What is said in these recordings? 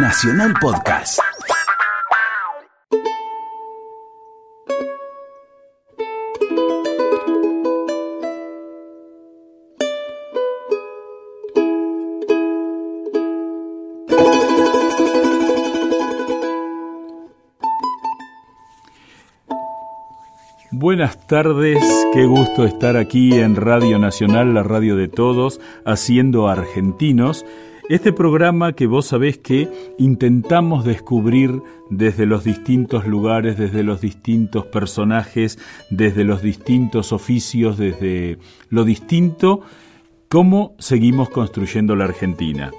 Nacional Podcast. Buenas tardes, qué gusto estar aquí en Radio Nacional, la radio de todos, haciendo argentinos. Este programa que vos sabés que intentamos descubrir desde los distintos lugares, desde los distintos personajes, desde los distintos oficios, desde lo distinto, cómo seguimos construyendo la Argentina.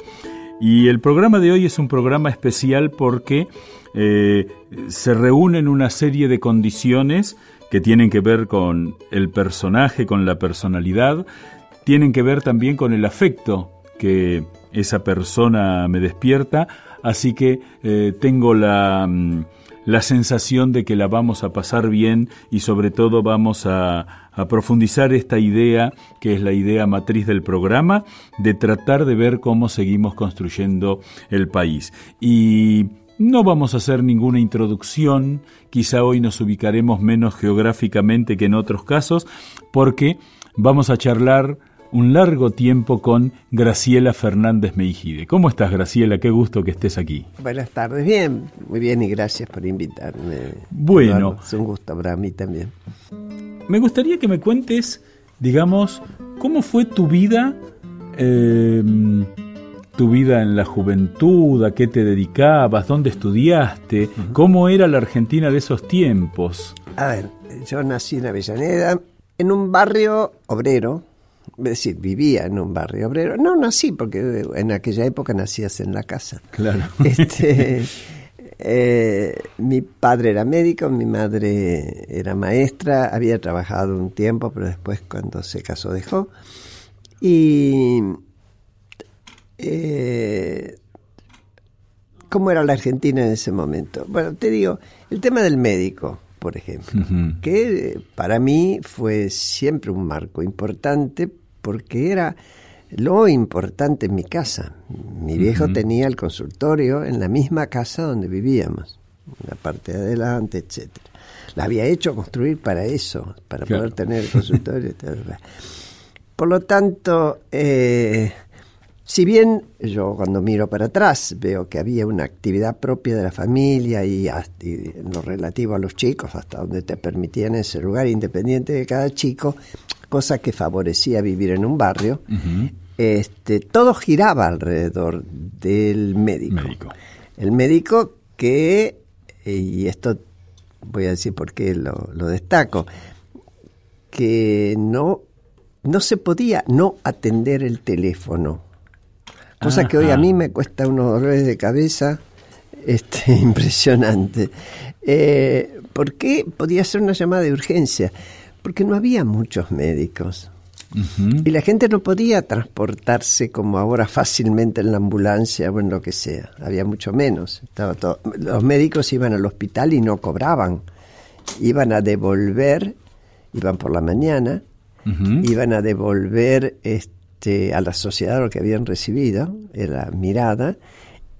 Y el programa de hoy es un programa especial porque eh, se reúnen una serie de condiciones que tienen que ver con el personaje, con la personalidad, tienen que ver también con el afecto que esa persona me despierta, así que eh, tengo la, mm, la, sensación de que la vamos a pasar bien y sobre todo vamos a, a profundizar esta idea, que es la idea matriz del programa, de tratar de ver cómo seguimos construyendo el país. Y no vamos a hacer ninguna introducción, quizá hoy nos ubicaremos menos geográficamente que en otros casos, porque vamos a charlar un largo tiempo con Graciela Fernández Meijide. ¿Cómo estás, Graciela? Qué gusto que estés aquí. Buenas tardes, bien, muy bien y gracias por invitarme. Bueno. Es un gusto para mí también. Me gustaría que me cuentes, digamos, cómo fue tu vida. Eh, tu vida en la juventud, a qué te dedicabas, dónde estudiaste, cómo era la Argentina de esos tiempos. A ver, yo nací en Avellaneda, en un barrio obrero, es decir, vivía en un barrio obrero. No nací, porque en aquella época nacías en la casa. Claro. Este, eh, mi padre era médico, mi madre era maestra, había trabajado un tiempo, pero después cuando se casó dejó. Y eh, cómo era la Argentina en ese momento. Bueno, te digo, el tema del médico, por ejemplo, que para mí fue siempre un marco importante porque era lo importante en mi casa. Mi viejo tenía el consultorio en la misma casa donde vivíamos, la parte de adelante, etcétera. La había hecho construir para eso, para poder tener el consultorio. Por lo tanto, eh, si bien yo cuando miro para atrás veo que había una actividad propia de la familia y, en lo relativo a los chicos, hasta donde te permitían ese lugar independiente de cada chico, cosa que favorecía vivir en un barrio, este, todo giraba alrededor del médico. El médico que, y esto voy a decir por qué lo, lo destaco, que no, no se podía no atender el teléfono cosa que hoy a mí me cuesta unos dolores de cabeza este, impresionante. Eh, ¿Por qué podía ser una llamada de urgencia? Porque no había muchos médicos. Y la gente no podía transportarse como ahora fácilmente en la ambulancia o en lo que sea. Había mucho menos. Estaba todo. Los médicos iban al hospital y no cobraban. Iban a devolver, iban por la mañana, iban a devolver este, a la sociedad lo que habían recibido, era mirada,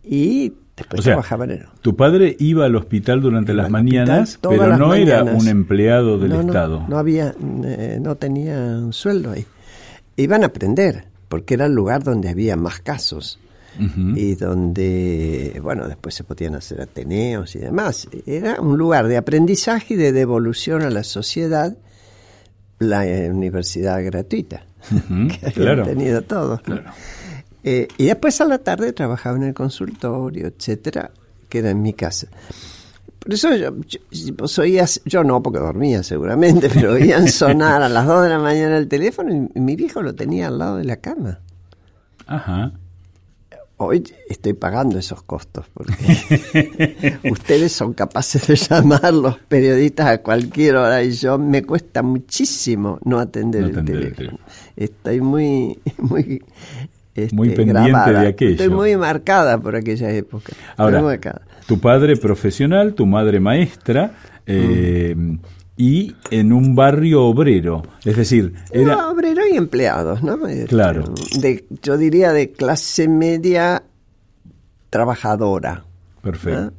y después trabajaban en... Tu padre iba al hospital durante las mañanas, pero no era un empleado del Estado. No, había, eh, no tenía un sueldo ahí. Iban a aprender, porque era el lugar donde había más casos. y donde, bueno, después se podían hacer ateneos y demás. Era un lugar de aprendizaje y de devolución a la sociedad, la eh, universidad gratuita que claro. tenido todos. Eh, y después a la tarde trabajaba en el consultorio, etcétera, que era en mi casa. Por eso yo, yo, yo no porque dormía seguramente, pero oían sonar a las 2 de la mañana el teléfono y mi viejo lo tenía al lado de la cama. Ajá hoy estoy pagando esos costos porque ustedes son capaces de llamar los periodistas a cualquier hora y yo me cuesta muchísimo no atender, el, teléfono. Estoy muy muy este, muy pendiente de aquello. Estoy muy marcada por aquella época. Ahora, tu padre profesional, tu madre maestra, eh, mm y en un barrio obrero, es decir, era obrero y empleados, ¿no? Claro. De, yo diría de clase media trabajadora. Perfecto.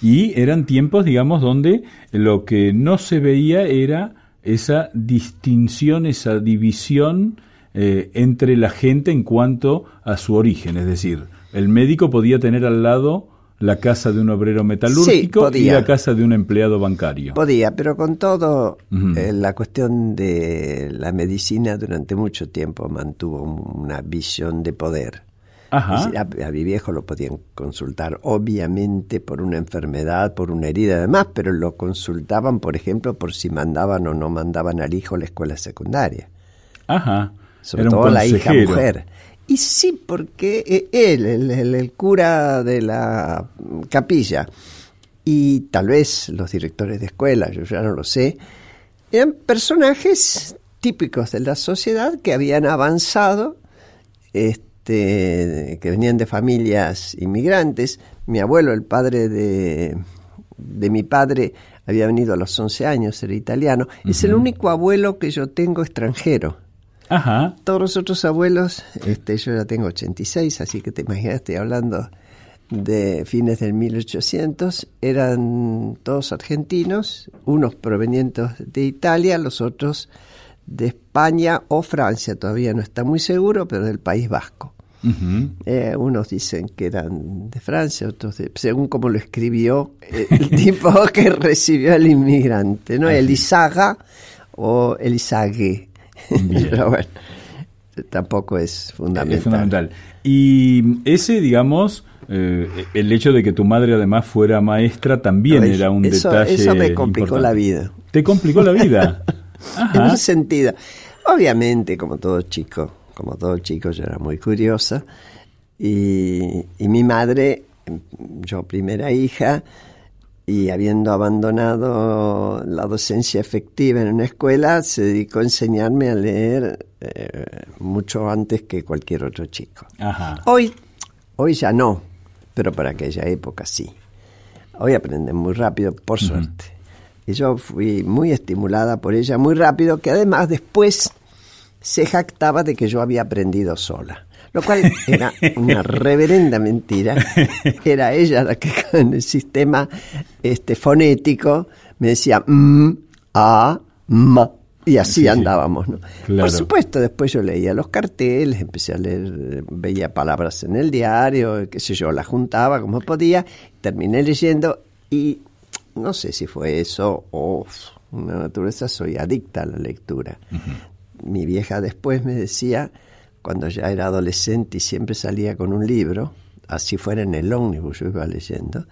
Y eran tiempos, digamos, donde lo que no se veía era esa distinción, esa división eh, entre la gente en cuanto a su origen. Es decir, el médico podía tener al lado la casa de un obrero metalúrgico y la casa de un empleado bancario. Podía, pero con todo, eh, la cuestión de la medicina durante mucho tiempo mantuvo una visión de poder. Ajá. a, mi viejo lo podían consultar, obviamente, por una enfermedad, por una herida, además, pero lo consultaban, por ejemplo, por si mandaban o no mandaban al hijo a la escuela secundaria. Ajá. Sobre todo la hija mujer. Y sí, porque eh, él, el, cura de la capilla, y tal vez los directores de escuela, yo ya no lo sé, eran personajes típicos de la sociedad que habían avanzado, este, que venían de familias inmigrantes. Mi abuelo, el padre de, de mi padre, había venido a los 11 años, era italiano. Es el único abuelo que yo tengo extranjero. Ajá. Todos los otros abuelos, este, yo ya tengo 86, así que te imaginas, estoy hablando de fines del 1800, eran todos argentinos, unos provenientes de Italia, los otros de España o Francia, todavía no está muy seguro, pero del País Vasco. Eh, unos dicen que eran de Francia, otros de, según como lo escribió eh, el tipo que recibió al inmigrante, ¿no? Elizaga o Elizague. Pero bueno, tampoco es fundamental. Es fundamental. Y ese, digamos, eh, el hecho de que tu madre además fuera maestra también era un detalle. Eso me complicó la vida. ¿Te complicó la vida? en un sentido. Obviamente, como todo chico, como todo chico, yo era muy curiosa. Y, y mi madre, yo primera hija, y habiendo abandonado la docencia efectiva en una escuela, se dedicó a enseñarme a leer eh, mucho antes que cualquier otro chico. Hoy, hoy ya no, pero para aquella época sí. Hoy aprenden muy rápido, por suerte. Y yo fui muy estimulada por ella muy rápido, que además después se jactaba de que yo había aprendido sola lo cual era una reverenda mentira. Era ella la que con el sistema este, fonético me decía mm, a, ma. Y así andábamos, ¿no? Por supuesto, después yo leía los carteles, empecé a leer, veía palabras en el diario, qué sé yo, las juntaba como podía, terminé leyendo y no sé si fue eso o una naturaleza, soy adicta a la lectura. Mi vieja después me decía, cuando ya era adolescente y siempre salía con un libro, así fuera en el ómnibus, yo iba leyendo,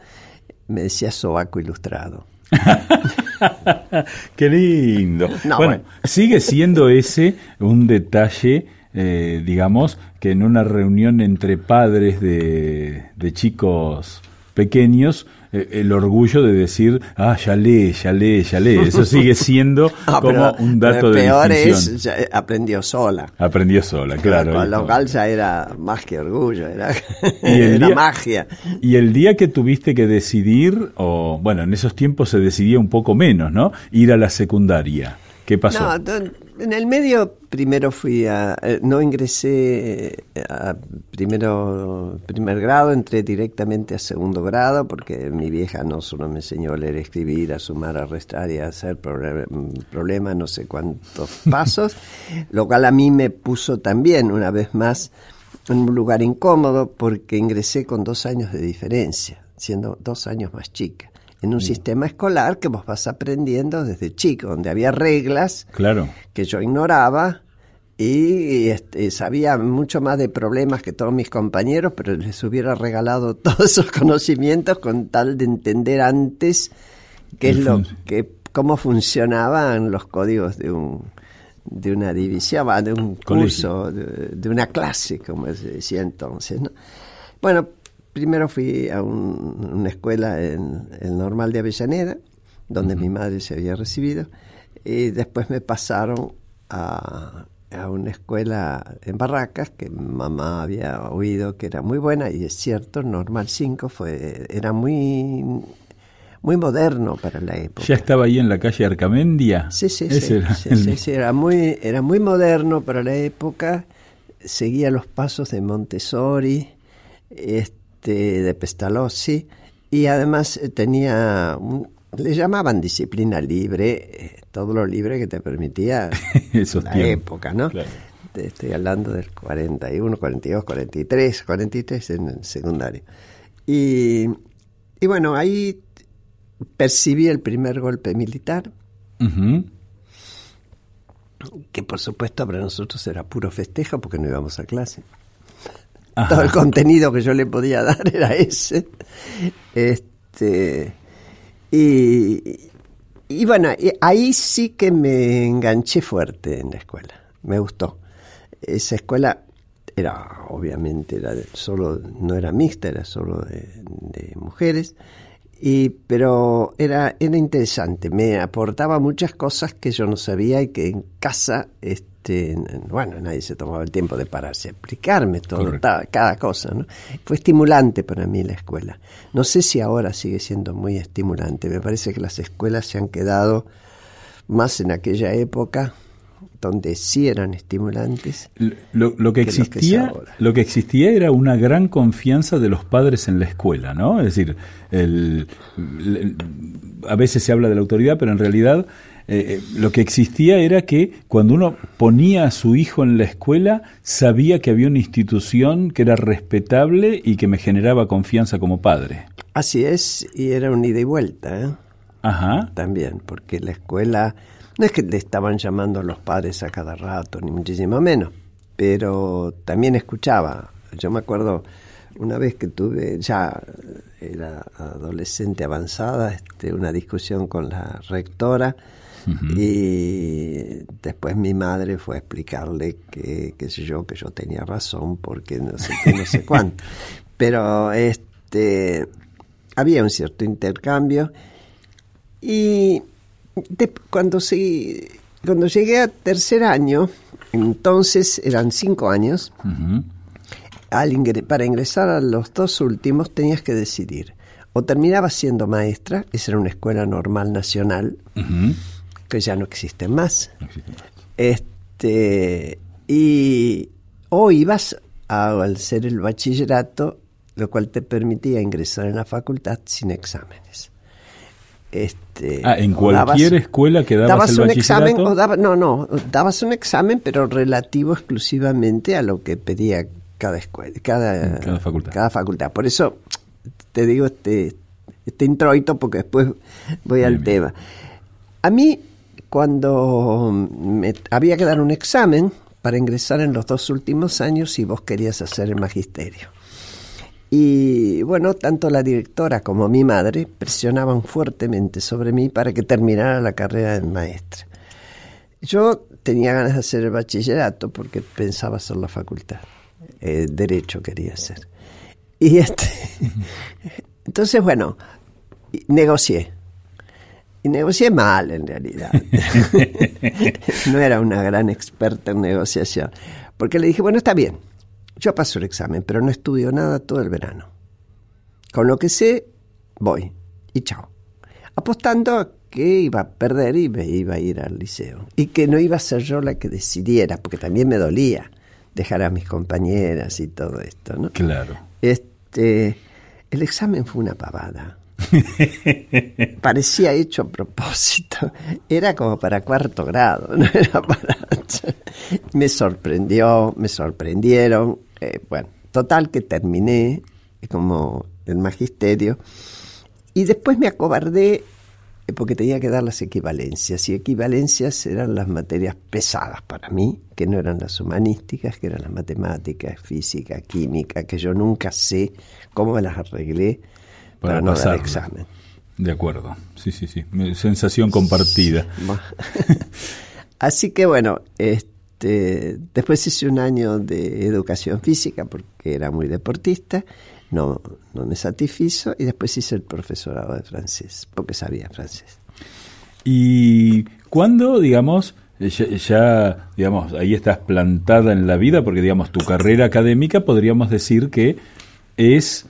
me decía sobaco ilustrado. Qué lindo. bueno, sigue siendo ese un detalle, eh, digamos, que en una reunión entre padres de, de chicos pequeños el orgullo de decir, ah, ya lee, ya lee, ya lee. Eso sigue siendo ah, como un dato de peor es, aprendió sola. Aprendió sola, claro. Con lo cual ya era más que orgullo, era, era magia. Y el día que tuviste que decidir, o bueno, en esos tiempos se decidía un poco menos, ¿no? Ir a la secundaria. ¿Qué pasó? No, en el medio primero fui a, eh, no ingresé eh, a primero, primer grado, entré directamente a segundo grado porque mi vieja no solo me enseñó a leer, escribir, a sumar, a restar y a hacer problemas, no sé cuántos pasos, lo cual a mí me puso también una vez más en un lugar incómodo porque ingresé con dos años de diferencia, siendo dos años más chica en un sistema escolar que vos vas aprendiendo desde chico, donde había reglas claro. que yo ignoraba y este, sabía mucho más de problemas que todos mis compañeros, pero les hubiera regalado todos esos conocimientos con tal de entender antes qué es lo que cómo funcionaban los códigos de un de una división, de un curso, de, una clase, como se decía entonces. ¿no? Bueno, primero fui a una escuela en el normal de Avellaneda, donde mi madre se había recibido, y después me pasaron a, una escuela en Barracas que mamá había oído que era muy buena y es cierto, Normal 5 fue era muy muy moderno para la época. ¿Ya estaba ahí en la calle Arcamendia? Sí, sí, sí, era, sí, era muy era muy moderno para la época, seguía los pasos de Montessori, este este, de Pestalozzi, y además eh, tenía, le llamaban disciplina libre, eh, todo lo libre que te permitía la época, ¿no? Estoy hablando del 41, 42, 43, 43 en el secundario. Y, y bueno, ahí percibí el primer golpe militar, que por supuesto para nosotros era puro festejo porque no íbamos a clase. Todo el contenido que yo le podía dar era ese. Este, y, y bueno, ahí sí que me enganché fuerte en la escuela. Me gustó. Esa escuela era, obviamente, era solo, no era mixta, era solo de mujeres y, pero era, era interesante, me aportaba muchas cosas que yo no sabía y que en casa, este, bueno, nadie se tomaba el tiempo de pararse a explicarme todo, cada cosa. ¿no? Fue estimulante para mí la escuela. No sé si ahora sigue siendo muy estimulante, me parece que las escuelas se han quedado más en aquella época donde sí eran estimulantes. Lo, que, existía, lo que existía era una gran confianza de los padres en la escuela, ¿no? Es decir, el, a veces se habla de la autoridad, pero en realidad eh, eh, lo que existía era que cuando uno ponía a su hijo en la escuela, sabía que había una institución que era respetable y que me generaba confianza como padre. Así es, y era un ida y vuelta, ¿eh? Ajá. También, porque la escuela no es que le estaban llamando a los padres a cada rato, ni muchísimo menos, pero también escuchaba. Yo me acuerdo una vez que tuve, ya era adolescente avanzada, este, una discusión con la rectora y después mi madre fue a explicarle que, qué sé yo, que yo tenía razón porque no sé qué, no sé cuánto. Pero este había un cierto intercambio y cuando, sí, cuando llegué a tercer año, entonces eran cinco años, para ingresar a los dos últimos tenías que decidir. O terminabas siendo maestra, esa era una escuela normal nacional, que ya no existe más. Este, y, o ibas a hacer el bachillerato, lo cual te permitía ingresar en la facultad sin exámenes. Este, ah, en cualquier escuela que dabas, el un examen o no, no, dabas un examen pero relativo exclusivamente a lo que pedía cada escuela, cada, facultad. cada facultad. Por eso te digo este, este introito porque después voy al tema. A mí, cuando me, había que dar un examen para ingresar en los dos últimos años si vos querías hacer el magisterio. Y bueno, tanto la directora como mi madre presionaban fuertemente sobre mí para que terminara la carrera de maestra. Yo tenía ganas de hacer el bachillerato porque pensaba hacer la facultad. Eh, derecho quería hacer. Y este, entonces, bueno, negocié. Y negocié mal en realidad. no era una gran experta en negociación. Porque le dije, bueno, está bien, yo paso el examen, pero no estudio nada todo el verano. Con lo que sé, voy. Y chao. Apostando a que iba a perder y me iba a ir al liceo. Y que no iba a ser yo la que decidiera, porque también me dolía dejar a mis compañeras y todo esto, ¿no? Claro. Este, el examen fue una pavada. Parecía hecho a propósito. Era como para cuarto grado, no era para... me sorprendió, me sorprendieron. Eh, bueno, total que terminé como el magisterio. Y después me acobardé eh, porque tenía que dar las equivalencias. Y equivalencias eran las materias pesadas para mí, que no eran las humanísticas, que eran las matemáticas, física, química, que yo nunca sé cómo las arreglé para, no dar examen. De acuerdo, sí, sí, sí. Sensación compartida. Así que bueno, este después hice un año de educación física porque era muy deportista, no, no me satisfizo, y después hice el profesorado de francés porque sabía francés. ¿Y cuándo, digamos, ya, digamos, ahí estás plantada en la vida? Porque, digamos, tu carrera académica podríamos decir que es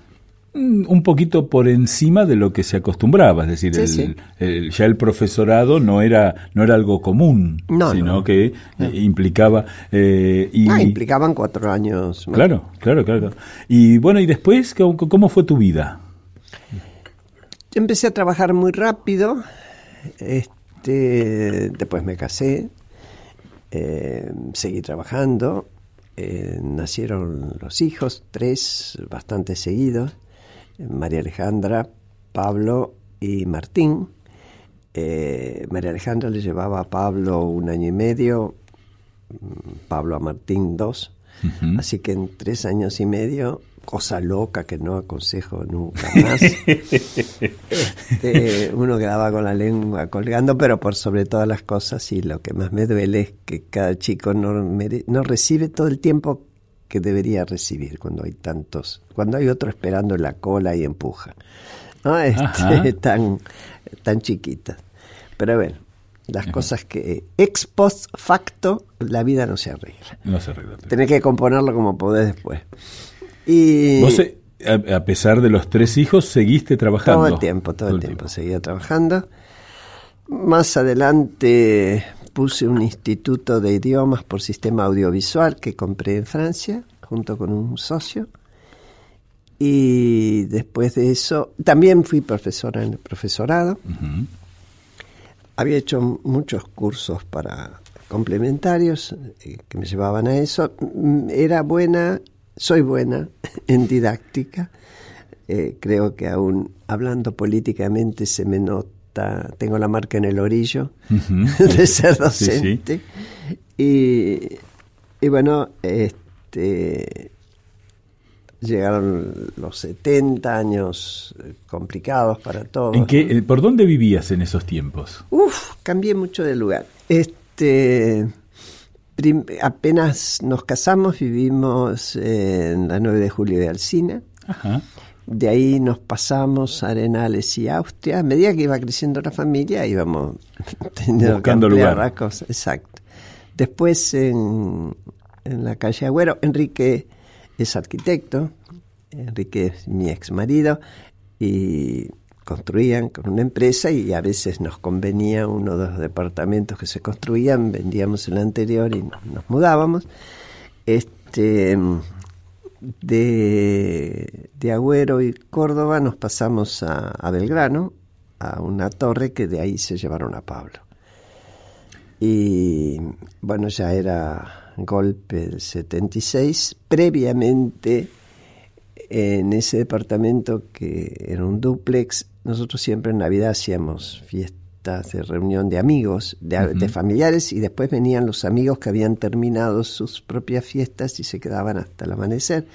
un poquito por encima de lo que se acostumbraba, es decir, ya el profesorado no era no era algo común, sino que eh, implicaba eh, y ah, implicaban cuatro años. Claro, claro, claro. Y bueno, y después cómo, fue tu vida? Yo empecé a trabajar muy rápido, este, después me casé, eh, seguí trabajando eh, nacieron los hijos, tres bastante seguidos, María Alejandra, Pablo y Martín. Eh, María Alejandra le llevaba a Pablo un año y medio, mm, Pablo a Martín dos, así que en tres años y medio cosa loca que no aconsejo nunca más. Este, uno quedaba con la lengua colgando, pero por sobre todas las cosas, y lo que más me duele es que cada chico no, no recibe todo el tiempo que debería recibir cuando hay tantos, cuando hay otro esperando en la cola y empuja. ¿no? Este, tan, tan chiquitas. Pero bueno, las cosas que ex post facto la vida no se arregla. No se arregla. Tenés que componerlo como podés después. Y Vos, eh, a, pesar de los tres hijos, seguiste trabajando. Todo el tiempo, todo, el tiempo, seguía trabajando. Más adelante puse un instituto de idiomas por sistema audiovisual que compré en Francia, junto con un socio. Y después de eso, también fui profesora en el profesorado. Había hecho muchos cursos para complementarios eh, que me llevaban a eso. Mm, era buena soy buena en didáctica. Eh, creo que aún hablando políticamente se me nota, tengo la marca en el orillo de ser docente. Y, y, bueno, este, llegaron los 70 años complicados para todos. ¿En qué, ¿Por dónde vivías en esos tiempos? Uf, cambié mucho de lugar. Este apenas nos casamos, vivimos en la 9 de julio de Alcina. De ahí nos pasamos a Arenales y Austria. A medida que iba creciendo la familia, íbamos teniendo Buscando que lugar. las cosas. Exacto. Después en, en la calle Agüero, Enrique es arquitecto, Enrique es mi ex marido, y construían con una empresa y a veces nos convenía uno de los departamentos que se construían, vendíamos el anterior y nos mudábamos. Este, de, de Agüero y Córdoba nos pasamos a, Belgrano, a una torre que de ahí se llevaron a Pablo. Y bueno, ya era golpe del 76. Previamente, en ese departamento que era un duplex, nosotros siempre en Navidad hacíamos fiestas de reunión de amigos, de, familiares, y después venían los amigos que habían terminado sus propias fiestas y se quedaban hasta el amanecer.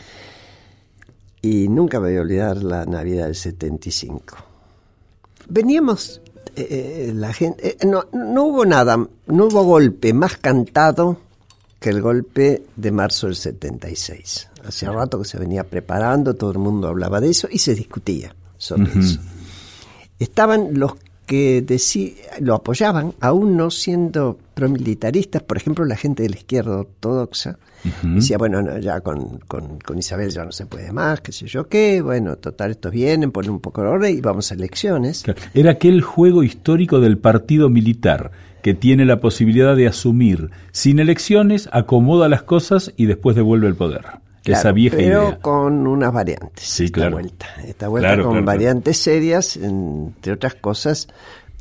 Y nunca me voy a olvidar la Navidad del 75. Veníamos, eh, eh, la gente, eh, no, no hubo nada, no hubo golpe más cantado que el golpe de marzo del 76. Hacía rato que se venía preparando, todo el mundo hablaba de eso y se discutía sobre eso estaban los que lo apoyaban, aún no siendo promilitaristas, por ejemplo, la gente de la izquierda ortodoxa, decía, bueno, ya con, Isabel ya no se puede más, qué sé yo qué, bueno, total, estos vienen, ponen un poco de orden y vamos a elecciones. Era aquel juego histórico del partido militar que tiene la posibilidad de asumir sin elecciones, acomoda las cosas y después devuelve el poder esa vieja pero con unas variantes. esta vuelta. Esta vuelta con variantes serias, entre otras cosas,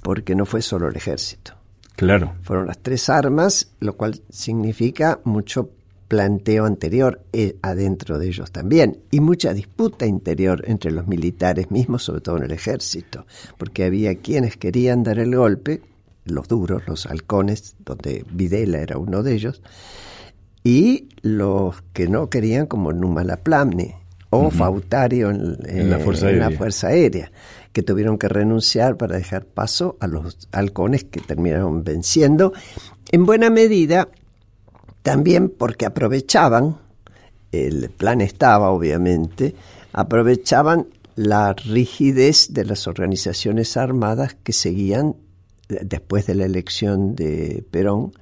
porque no fue solo el ejército. Claro. Fueron las tres armas, lo cual significa mucho planteo anterior eh, adentro de ellos también y mucha disputa interior entre los militares mismos, sobre todo en el ejército, porque había quienes querían dar el golpe, los duros, los halcones, donde Videla era uno de ellos, y los que no querían como Numalaplamne o Fautario en, la, fuerza Aérea, que tuvieron que renunciar para dejar paso a los halcones que terminaron venciendo, en buena medida también porque aprovechaban, el plan estaba obviamente, aprovechaban la rigidez de las organizaciones armadas que seguían después de la elección de Perón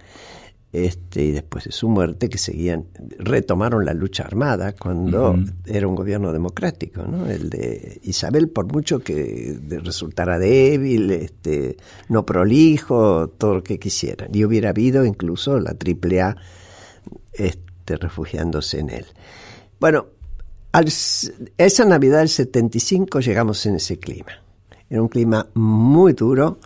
este, y después de su muerte, que seguían, retomaron la lucha armada cuando era un gobierno democrático, ¿no? El de Isabel, por mucho que resultara débil, este, no prolijo, todo lo que quisieran. Y hubiera habido incluso la AAA este, refugiándose en él. Bueno, al, esa Navidad del 75 llegamos en ese clima. Era un clima muy duro.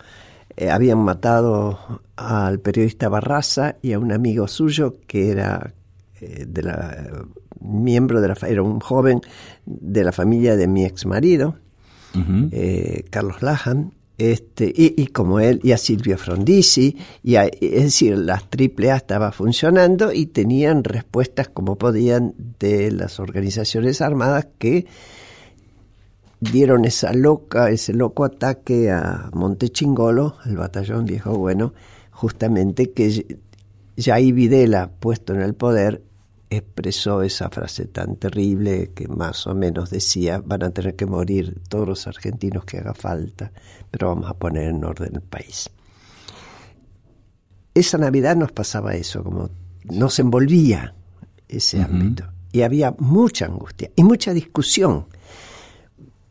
Eh, habían matado al periodista Barraza y a un amigo suyo que era eh, de la, miembro de la era un joven de la familia de mi ex marido, eh, Carlos Lahan, este, y, como él, y a Silvio Frondizi, y es decir, las AAA estaba funcionando y tenían respuestas como podían de las organizaciones armadas que dieron esa loca, ese loco ataque a Montechingolo, al batallón viejo bueno, justamente que Jair Videla, puesto en el poder, expresó esa frase tan terrible que más o menos decía, van a tener que morir todos los argentinos que haga falta, pero vamos a poner en orden el país. Esa Navidad nos pasaba eso, como nos envolvía ese ámbito. Y había mucha angustia y mucha discusión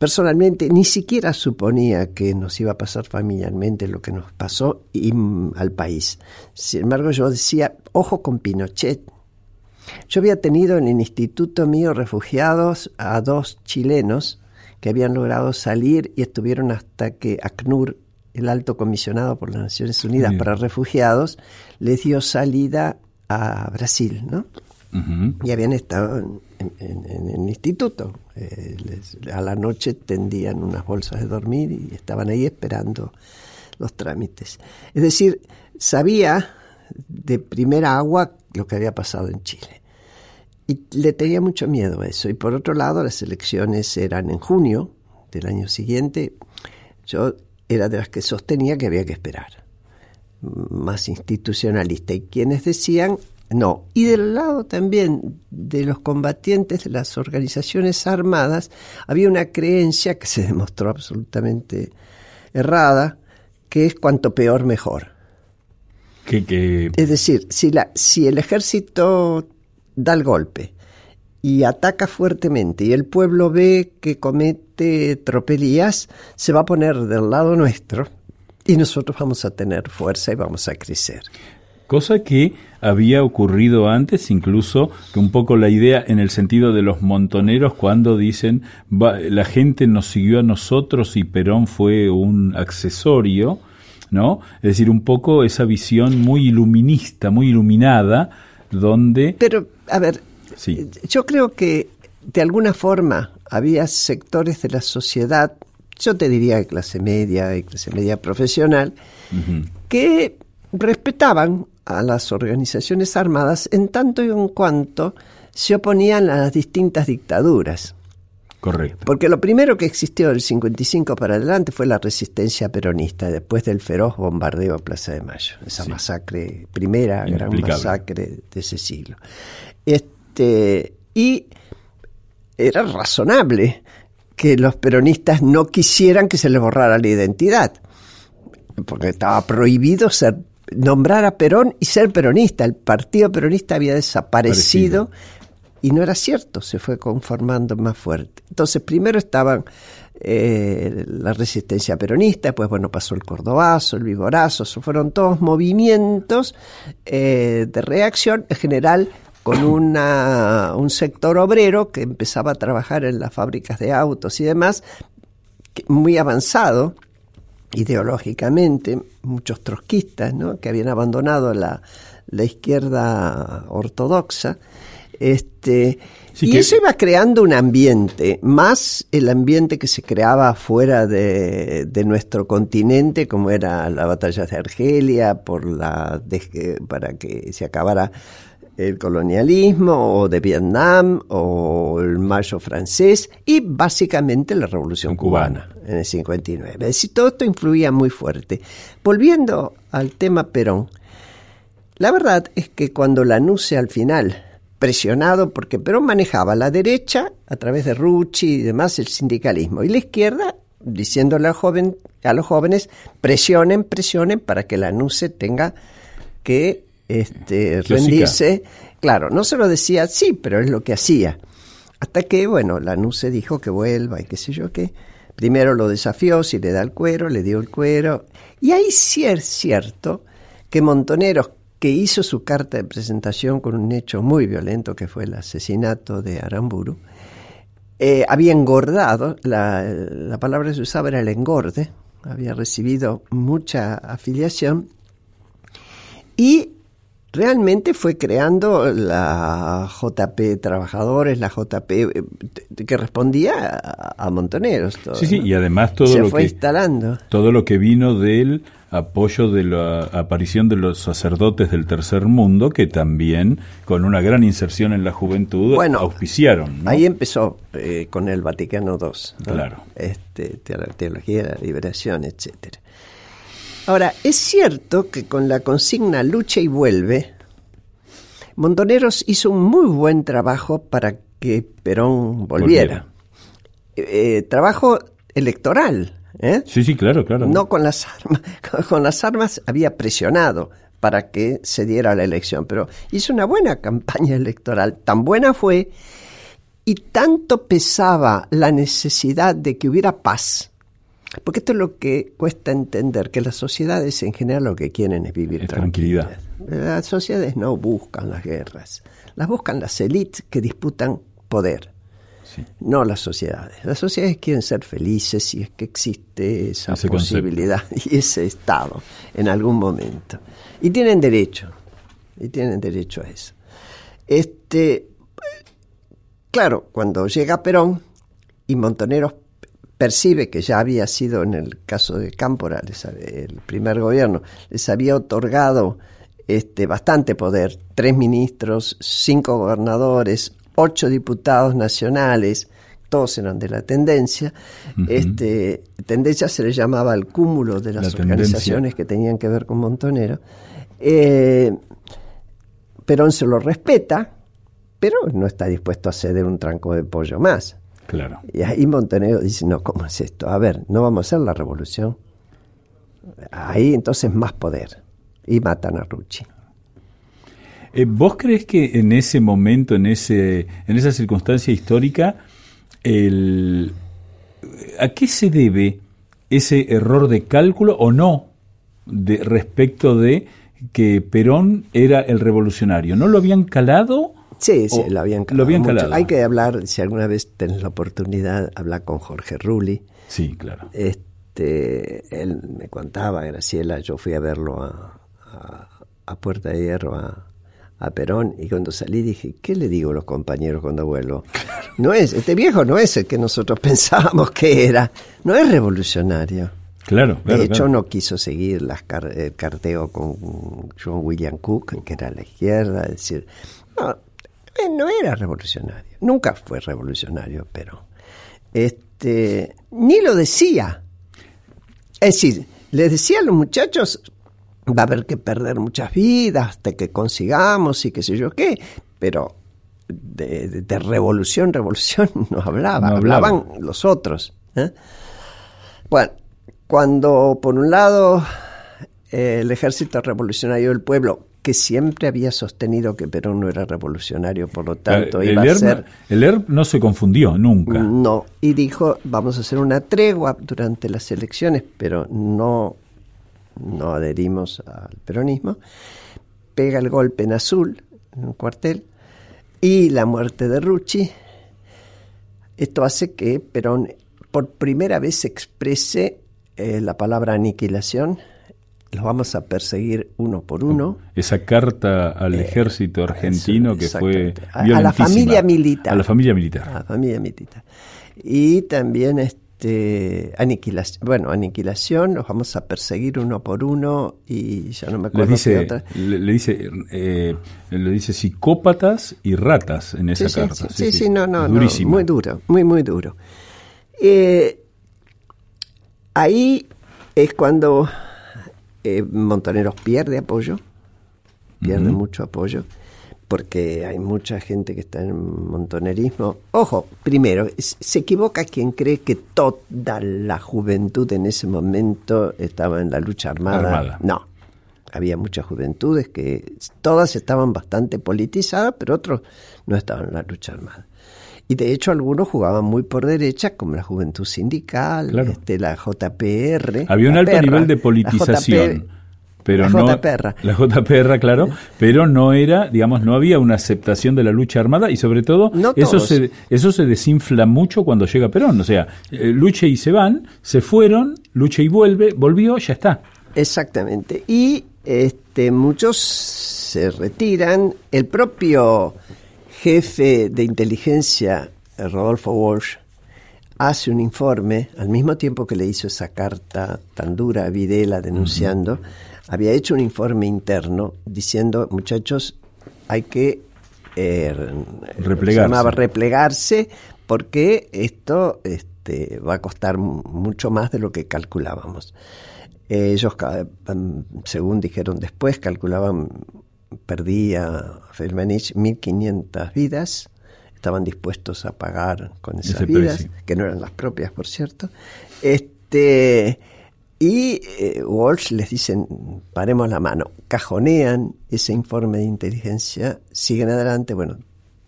Personalmente ni siquiera suponía que nos iba a pasar familiarmente lo que nos pasó y, mm, al país. Sin embargo, yo decía, ojo con Pinochet. Yo había tenido en el instituto mío refugiados a dos chilenos que habían logrado salir y estuvieron hasta que ACNUR, el alto comisionado por las Naciones Unidas para Refugiados, les dio salida a Brasil, ¿no? Y habían estado en, el instituto. Eh, a la noche tendían unas bolsas de dormir y estaban ahí esperando los trámites. Es decir, sabía de primera agua lo que había pasado en Chile. Y le tenía mucho miedo a eso. Y por otro lado, las elecciones eran en junio del año siguiente. Yo era de las que sostenía que había que esperar. Más institucionalista. Y quienes decían no. Y del lado también de los combatientes de las organizaciones armadas había una creencia que se demostró absolutamente errada, que es cuanto peor mejor. Que, Es decir, si, la, si el ejército da el golpe y ataca fuertemente y el pueblo ve que comete tropelías, se va a poner del lado nuestro y nosotros vamos a tener fuerza y vamos a crecer cosa que había ocurrido antes, incluso que un poco la idea en el sentido de los montoneros cuando dicen la gente nos siguió a nosotros y Perón fue un accesorio, ¿no? Es decir, un poco esa visión muy iluminista, muy iluminada, donde... Pero, a ver, sí. yo creo que de alguna forma había sectores de la sociedad, yo te diría clase media y clase media profesional, que respetaban a las organizaciones armadas en tanto y en cuanto se oponían a las distintas dictaduras. Correcto. Porque lo primero que existió del 55 para adelante fue la resistencia peronista, después del feroz bombardeo a Plaza de Mayo, esa masacre, primera gran masacre de ese siglo. Este, y era razonable que los peronistas no quisieran que se les borrara la identidad, porque estaba prohibido ser nombrar a Perón y ser peronista. El partido peronista había desaparecido y no era cierto, se fue conformando más fuerte. Entonces, primero estaban eh, la resistencia peronista, después, bueno, pasó el cordobazo, el vigorazo, fueron todos movimientos eh, de reacción, en general con una, un sector obrero que empezaba a trabajar en las fábricas de autos y demás, muy avanzado, ideológicamente, muchos trotskistas ¿no? que habían abandonado la, la izquierda ortodoxa, este, y eso iba creando un ambiente, más el ambiente que se creaba fuera de, de nuestro continente, como era la batalla de Argelia, por la, para que se acabara el colonialismo o de Vietnam o el mayo francés y básicamente la revolución cubana, en el 59. Es decir, todo esto influía muy fuerte. Volviendo al tema Perón, la verdad es que cuando la Lanusse al final, presionado porque Perón manejaba la derecha a través de Rucci y demás el sindicalismo y la izquierda diciéndole a, joven, a los jóvenes presionen, presionen para que la NUCE tenga que este, rendirse. Claro, no se lo decía, sí, pero es lo que hacía. Hasta que, bueno, la NUCE dijo que vuelva y qué sé yo qué. Primero lo desafió, si le da el cuero, le dio el cuero. Y ahí sí es cierto que Montoneros, que hizo su carta de presentación con un hecho muy violento que fue el asesinato de Aramburu, eh, había engordado, la, la palabra que se usaba era el engorde, había recibido mucha afiliación y realmente fue creando la JP Trabajadores, la JP eh, que respondía a, Montoneros. sí, sí, y además todo lo fue que instalando. todo lo que vino del apoyo de la aparición de los sacerdotes del tercer mundo que también con una gran inserción en la juventud auspiciaron. Ahí empezó eh, con el Vaticano II. Claro. Este, teología de la liberación, etcétera. Ahora, es cierto que con la consigna lucha y vuelve, Montoneros hizo un muy buen trabajo para que Perón volviera. Eh, trabajo electoral. ¿eh? Sí, sí, claro, claro. No con las armas. Con las armas había presionado para que se diera la elección, pero hizo una buena campaña electoral. Tan buena fue y tanto pesaba la necesidad de que hubiera paz porque esto es lo que cuesta entender, que las sociedades en general lo que quieren es vivir tranquilidad. Las sociedades no buscan las guerras, las buscan las élites que disputan poder, no las sociedades. Las sociedades quieren ser felices si es que existe esa posibilidad y ese estado en algún momento. Y tienen derecho, y tienen derecho a eso. Este, claro, cuando llega Perón y Montoneros percibe que ya había sido en el caso de Cámpora, el primer gobierno, les había otorgado este, bastante poder, tres ministros, cinco gobernadores, ocho diputados nacionales, todos eran de la tendencia. este, tendencia se le llamaba el cúmulo de las organizaciones que tenían que ver con Montonero. Eh, Perón se lo respeta, pero no está dispuesto a ceder un tranco de pollo más. Y ahí Montenegro dice, no, ¿cómo es esto? A ver, no vamos a hacer la revolución. Ahí entonces más poder. Y matan a Rucci. Eh, ¿Vos crees que en ese momento, en, ese, en esa circunstancia histórica, el, ¿a qué se debe ese error de cálculo o no de, respecto de que Perón era el revolucionario? ¿No lo habían calado? Sí, sí, lo habían calado. Hay que hablar, si alguna vez tenés la oportunidad, hablar con Jorge Rulli. Sí, claro. Este, él me contaba, Graciela, yo fui a verlo a, a, Puerta de Hierro, a, a Perón, y cuando salí dije, ¿qué le digo a los compañeros cuando vuelvo? No es, este viejo no es el que nosotros pensábamos que era, no es revolucionario. Claro, claro. De hecho, no quiso seguir las el carteo con John William Cook, que era a la izquierda, es decir, no, no era revolucionario, nunca fue revolucionario, pero este, ni lo decía. Es decir, le decía a los muchachos, va a haber que perder muchas vidas hasta que consigamos y qué sé yo qué, pero de, revolución, revolución no hablaba, hablaban los otros. ¿eh? Bueno, cuando por un lado el ejército revolucionario del pueblo que siempre había sostenido que Perón no era revolucionario, por lo tanto el iba a ser... el ERP no se confundió nunca. No, y dijo, vamos a hacer una tregua durante las elecciones, pero no, no adherimos al peronismo. Pega el golpe en azul, en un cuartel, y la muerte de Rucci. Esto hace que Perón por primera vez exprese eh, la palabra aniquilación los vamos a perseguir uno por uno. Esa carta al eh, ejército argentino que fue a, la familia militar. A la familia militar. A la familia militar. Y también este aniquilación, bueno, aniquilación, los vamos a perseguir uno por uno y ya no me acuerdo dice, otra. Le, dice eh, le dice psicópatas y ratas en esa carta. Sí, sí, no, no, no, muy duro, muy muy duro. Eh, ahí es cuando eh, Montoneros pierde apoyo, pierde mucho apoyo, porque hay mucha gente que está en montonerismo. Ojo, primero, se equivoca quien cree que toda la juventud en ese momento estaba en la lucha armada. No. había muchas juventudes que todas estaban bastante politizadas, pero otros no estaban en la lucha armada. Y de hecho algunos jugaban muy por derecha, como la Juventud Sindical, este, la JPR. Había un alto nivel de politización. pero la no, JPR. La JPR, claro, pero no era, digamos, no había una aceptación de la lucha armada y sobre todo eso se, eso se desinfla mucho cuando llega Perón. O sea, eh, luche y se van, se fueron, lucha y vuelve, volvió, ya está. Exactamente. Y este, muchos se retiran. El propio jefe de inteligencia, Rodolfo Walsh, hace un informe, al mismo tiempo que le hizo esa carta tan dura a Videla denunciando, había hecho un informe interno diciendo, muchachos, hay que eh, replegarse. replegarse porque esto este, va a costar mucho más de lo que calculábamos. Ellos, según dijeron después, calculaban perdía Feldmanich 1.500 vidas, estaban dispuestos a pagar con esas vidas, que no eran las propias, por cierto. Este, y eh, Walsh les dicen, paremos la mano, cajonean ese informe de inteligencia, siguen adelante, bueno,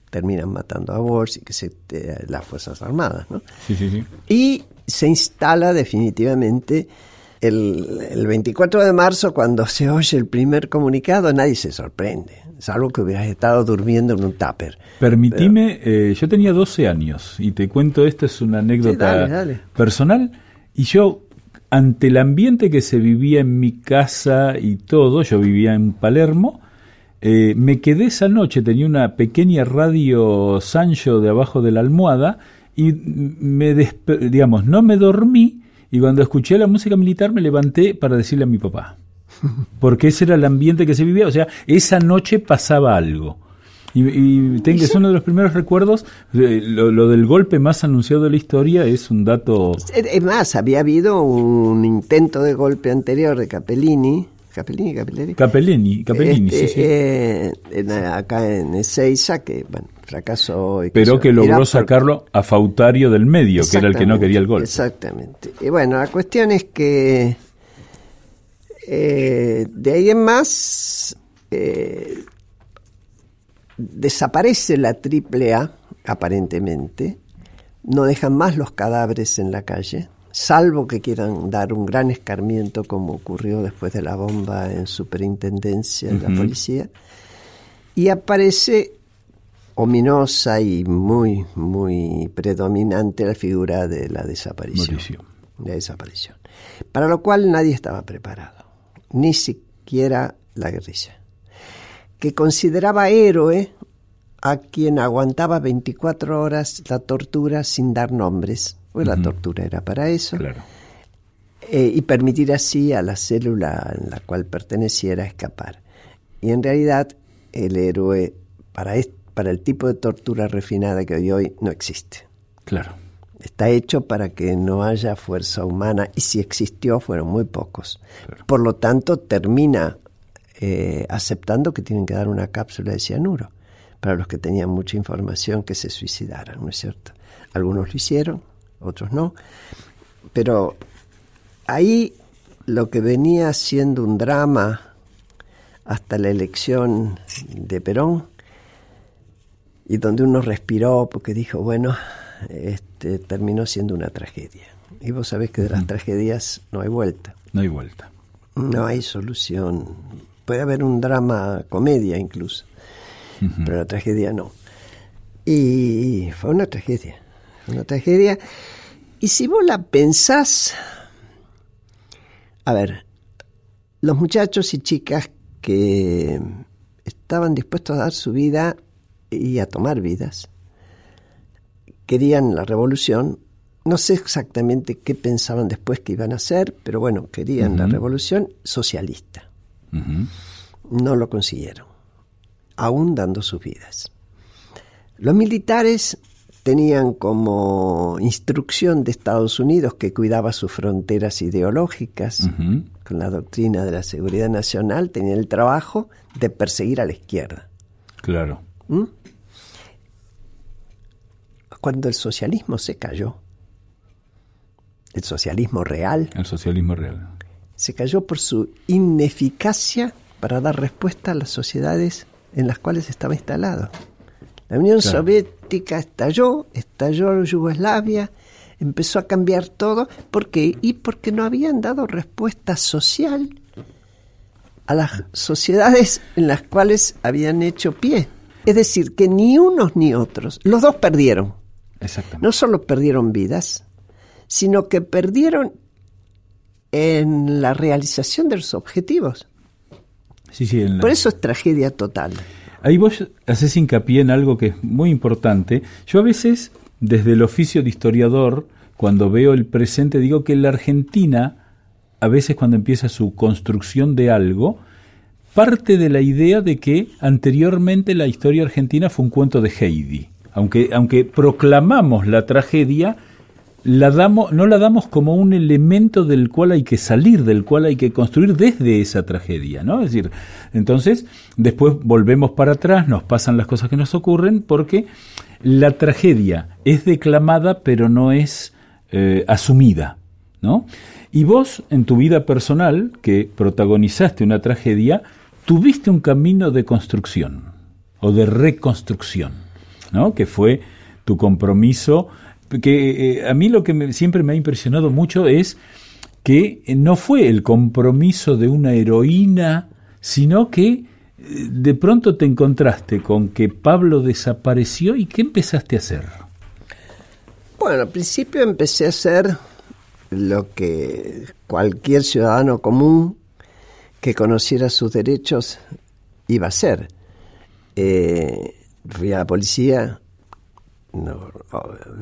terminan matando a Walsh y que se, eh, las Fuerzas Armadas, ¿no? Sí, sí, sí. Y se instala definitivamente el, 24 de marzo, cuando se oye el primer comunicado, nadie se sorprende, salvo que hubieras estado durmiendo en un tupper. Permitime, eh, yo tenía 12 años y te cuento, esta es una anécdota personal, y yo, ante el ambiente que se vivía en mi casa y todo, yo vivía en Palermo, eh, me quedé esa noche, tenía una pequeña radio Sancho de abajo de la almohada y me digamos, no me dormí, y cuando escuché la música militar me levanté para decirle a mi papá. Porque ese era el ambiente que se vivía. O sea, esa noche pasaba algo. Y, y tengo, es uno de los primeros recuerdos. Lo, del golpe más anunciado de la historia es un dato. Es más, había habido un intento de golpe anterior de Capellini. Capellini, Capellini. Capellini, Capellini sí, sí. Este, eh, acá en Ezeiza, que bueno, fracasó. Pero que logró sacarlo a Fautario del medio, que era el que no quería el gol. Exactamente. Y bueno, la cuestión es que eh, de ahí en más eh, desaparece la triple A, aparentemente, no dejan más los cadáveres en la calle, salvo que quieran dar un gran escarmiento como ocurrió después de la bomba en superintendencia de la policía, y aparece ominosa y muy, muy predominante la figura de la desaparición. La desaparición. Para lo cual nadie estaba preparado, ni siquiera la guerrilla, que consideraba héroe a quien aguantaba 24 horas la tortura sin dar nombres, pues la tortura era para eso, eh, y permitir así a la célula en la cual perteneciera escapar. Y en realidad el héroe para esto para el tipo de tortura refinada que hoy hoy no existe. Claro. Está hecho para que no haya fuerza humana y si existió fueron muy pocos. Por lo tanto, termina eh, aceptando que tienen que dar una cápsula de cianuro para los que tenían mucha información que se suicidaran, ¿no es cierto? Algunos lo hicieron, otros no. Pero ahí lo que venía siendo un drama hasta la elección de Perón y donde uno respiró porque dijo, bueno, este, terminó siendo una tragedia. Y vos sabés que de las tragedias no hay vuelta. No hay vuelta. No hay solución. Puede haber un drama, comedia incluso, pero la tragedia no. Y fue una tragedia, una tragedia. Y si vos la pensás, a ver, los muchachos y chicas que estaban dispuestos a dar su vida y a tomar vidas. Querían la revolución, no sé exactamente qué pensaban después que iban a hacer, pero bueno, querían la revolución socialista. No lo consiguieron, aún dando sus vidas. Los militares tenían como instrucción de Estados Unidos que cuidaba sus fronteras ideológicas, con la doctrina de la seguridad nacional, tenían el trabajo de perseguir a la izquierda. Claro. ¿Mm? Cuando el socialismo se cayó, el socialismo real. El socialismo real. se cayó por su ineficacia para dar respuesta a las sociedades en las cuales estaba instalado. La Unión Soviética estalló, estalló Yugoslavia, empezó a cambiar todo. ¿Por qué? Y porque no habían dado respuesta social a las sociedades en las cuales habían hecho pie. Es decir, que ni unos ni otros, los dos perdieron. No solo perdieron vidas, sino que perdieron en la realización de los objetivos. Por eso es tragedia total. Ahí vos haces hincapié en algo que es muy importante. Yo a veces, desde el oficio de historiador, cuando veo el presente, digo que la Argentina, a veces cuando empieza su construcción de algo, parte de la idea de que anteriormente la historia argentina fue un cuento de Heidi. Aunque, aunque proclamamos la tragedia, la damos, no la damos como un elemento del cual hay que salir, del cual hay que construir desde esa tragedia, ¿no? Es decir, entonces después volvemos para atrás, nos pasan las cosas que nos ocurren, porque la tragedia es declamada pero no es eh, asumida, ¿no? Y vos, en tu vida personal, que protagonizaste una tragedia, tuviste un camino de construcción o de reconstrucción, ¿no? Que fue tu compromiso que eh, a mí lo que siempre me ha impresionado mucho es que no fue el compromiso de una heroína, sino que eh, de pronto te encontraste con que Pablo desapareció y ¿qué empezaste a hacer? Bueno, al principio empecé a hacer lo que cualquier ciudadano común que conociera sus derechos iba a hacer. Eh, fui a la policía, no,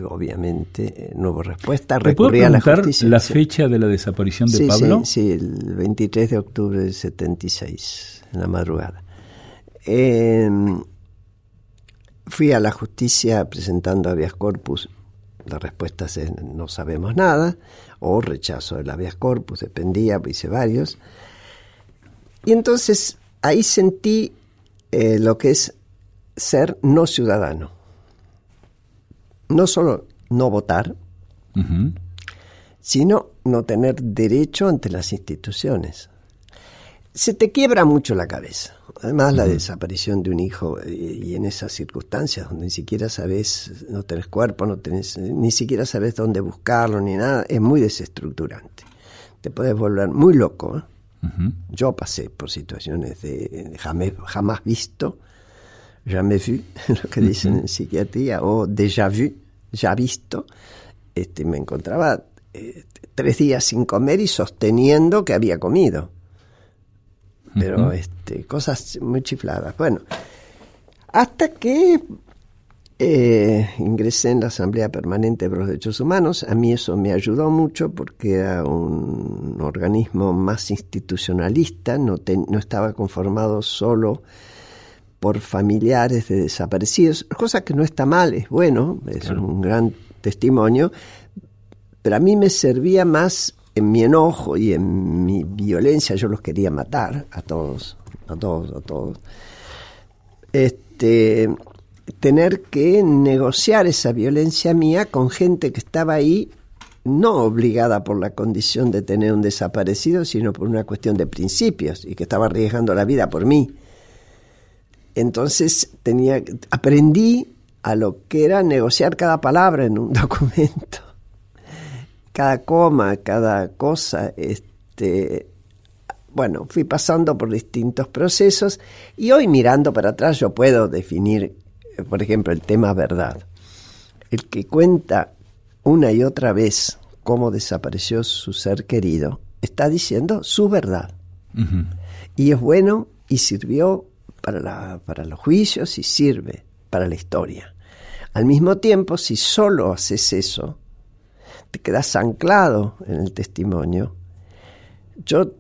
obviamente no hubo respuesta. Recurrí a la justicia. la fecha de la desaparición de Pablo? Sí, sí, el 23 de octubre del 76, en la madrugada. Em, fui a la justicia presentando habeas corpus. La respuesta es no sabemos nada, o rechazo del habeas corpus, dependía, hice varios. Y entonces ahí sentí eh, lo que es ser no ciudadano no solo no votar, sino no tener derecho ante las instituciones. Se te quiebra mucho la cabeza. Además, la desaparición de un hijo eh, y, en esas circunstancias donde ni siquiera sabes, no tenés cuerpo, no tenés, ni siquiera sabes dónde buscarlo ni nada, es muy desestructurante. Te puedes volver muy loco. ¿eh? Yo pasé por situaciones de jamás, jamás visto, jamais vu, lo que dicen en psiquiatría, o déjà vu, ya visto, este, me encontraba eh, tres días sin comer y sosteniendo que había comido. Pero este, cosas muy chifladas. Bueno, hasta que eh, ingresé en la Asamblea Permanente de los Derechos Humanos, a mí eso me ayudó mucho porque era un organismo más institucionalista, no, no estaba conformado solo por familiares de desaparecidos, cosa que no está mal, es bueno, es un gran testimonio, pero a mí me servía más en mi enojo y en mi violencia, yo los quería matar a todos, a todos, a todos. Este, tener que negociar esa violencia mía con gente que estaba ahí no obligada por la condición de tener un desaparecido, sino por una cuestión de principios y que estaba arriesgando la vida por mí. Entonces tenía, aprendí a lo que era negociar cada palabra en un documento, cada coma, cada cosa. Este, bueno, fui pasando por distintos procesos y hoy mirando para atrás yo puedo definir, por ejemplo, el tema verdad. El que cuenta una y otra vez cómo desapareció su ser querido, está diciendo su verdad. Y es bueno y sirvió para, la, para los juicios y sirve para la historia. Al mismo tiempo, si solo haces eso, te quedas anclado en el testimonio. Yo,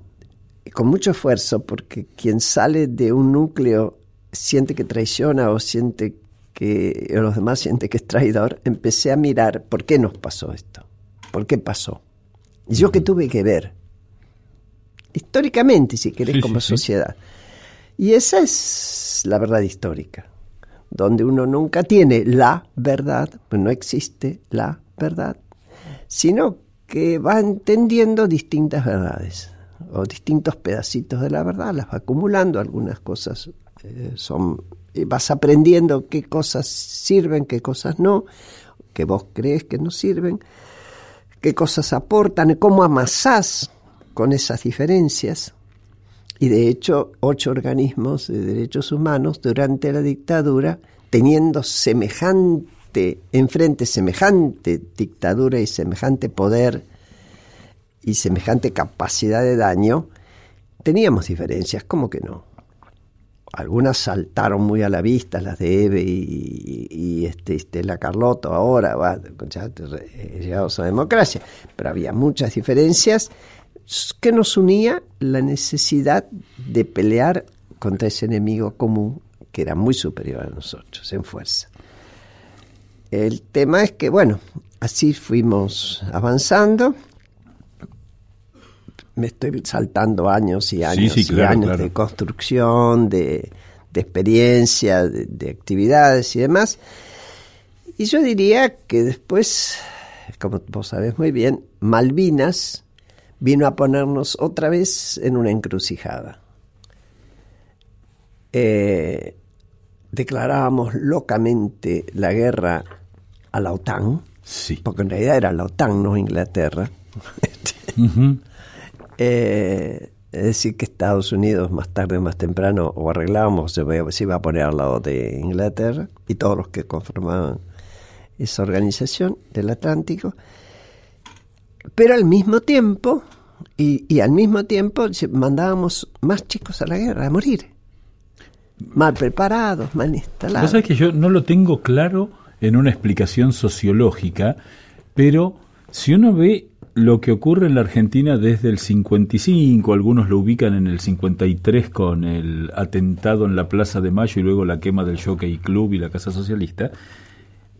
con mucho esfuerzo, porque quien sale de un núcleo siente que traiciona o siente que los demás sienten que es traidor, empecé a mirar por qué nos pasó esto, por qué pasó. Y yo que tuve que ver, históricamente, si querés, como sociedad. Y esa es la verdad histórica, donde uno nunca tiene la verdad, pues no existe la verdad, sino que va entendiendo distintas verdades. o distintos pedacitos de la verdad, las va acumulando, algunas cosas eh, son, vas aprendiendo qué cosas sirven, qué cosas no, que vos crees que no sirven, qué cosas aportan, cómo amasás con esas diferencias. Y de hecho, ocho organismos de derechos humanos durante la dictadura, teniendo semejante, enfrente semejante dictadura y semejante poder y semejante capacidad de daño, teníamos diferencias, ¿cómo que no? Algunas saltaron muy a la vista, las de Eve y, este, Estela Carlotto ahora, va, ya llegados a democracia, pero había muchas diferencias que nos unía la necesidad de pelear contra ese enemigo común que era muy superior a nosotros en fuerza. El tema es que, bueno, así fuimos avanzando me estoy saltando años y años y años de construcción, de, experiencia, de, actividades y demás. Y yo diría que después, como vos sabés muy bien, Malvinas vino a ponernos otra vez en una encrucijada. Eh, declarábamos locamente la guerra a la OTAN, porque en realidad era la OTAN, no Inglaterra. Eh, es decir, que Estados Unidos más tarde o más temprano o arreglábamos, se iba a poner al lado de Inglaterra y todos los que conformaban esa organización del Atlántico. Pero al mismo tiempo, y, al mismo tiempo mandábamos más chicos a la guerra, a morir. Mal preparados, mal instalados. Sabes que yo no lo tengo claro en una explicación sociológica, pero si uno ve lo que ocurre en la Argentina desde el 55, algunos lo ubican en el 53 con el atentado en la Plaza de Mayo y luego la quema del Jockey Club y la Casa Socialista,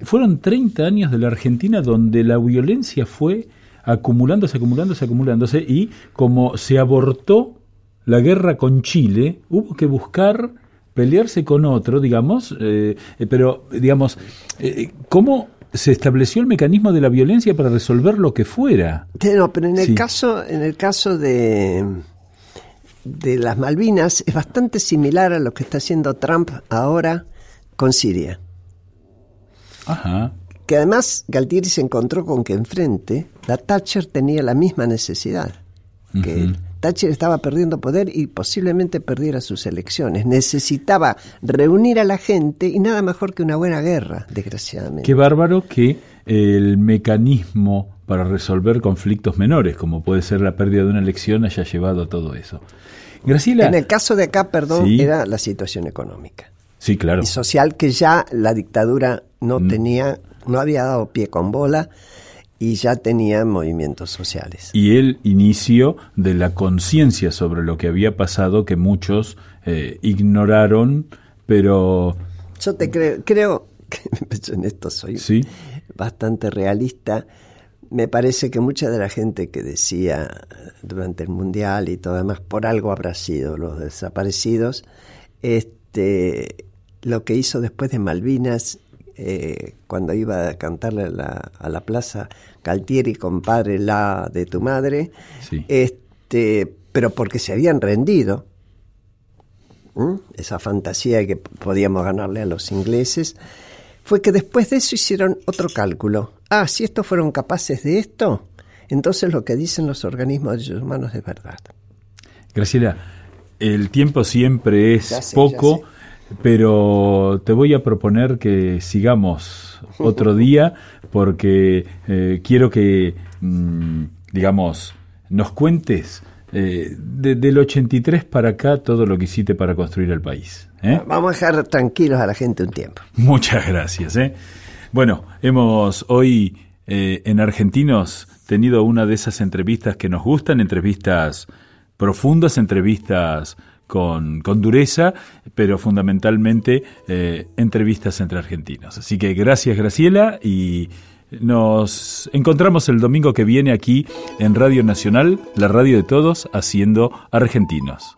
fueron 30 años de la Argentina donde la violencia fue acumulándose, acumulándose, acumulándose y como se abortó la guerra con Chile, hubo que buscar pelearse con otro, digamos, eh, pero digamos, eh, ¿cómo se estableció el mecanismo de la violencia para resolver lo que fuera. No, pero en el caso, en el caso de, de las Malvinas es bastante similar a lo que está haciendo Trump ahora con Siria. Ajá. Que además Galtieri se encontró con que enfrente la Thatcher tenía la misma necesidad que él. Thatcher estaba perdiendo poder y posiblemente perdiera sus elecciones. Necesitaba reunir a la gente y nada mejor que una buena guerra, desgraciadamente. Qué bárbaro que el mecanismo para resolver conflictos menores, como puede ser la pérdida de una elección, haya llevado a todo eso. Graciela. En el caso de acá, perdón, era la situación económica. Sí, claro. Y social que ya la dictadura no mm. tenía, no había dado pie con bola y ya tenía movimientos sociales. Y el inicio de la conciencia sobre lo que había pasado que muchos eh, ignoraron, pero... Yo te creo, creo que en esto soy bastante realista. Me parece que mucha de la gente que decía durante el Mundial y todo demás, por algo habrá sido los desaparecidos, este, lo que hizo después de Malvinas eh, cuando iba a cantarle a la, a la plaza Galtieri, compadre, la de tu madre, este, pero porque se habían rendido. Esa fantasía de que podíamos ganarle a los ingleses, fue que después de eso hicieron otro cálculo. Ah, si estos fueron capaces de esto, entonces lo que dicen los organismos de humanos es verdad. Graciela, el tiempo siempre es poco, pero te voy a proponer que sigamos otro día porque eh, quiero que, mm, digamos, nos cuentes eh, del 83 para acá todo lo que hiciste para construir el país. ¿eh? Vamos a dejar tranquilos a la gente un tiempo. Muchas gracias. Bueno, hemos hoy en Argentinos tenido una de esas entrevistas que nos gustan, entrevistas profundas, entrevistas con, con dureza, pero fundamentalmente eh, entrevistas entre argentinos. Así que gracias Graciela y nos encontramos el domingo que viene aquí en Radio Nacional, la radio de todos, haciendo argentinos.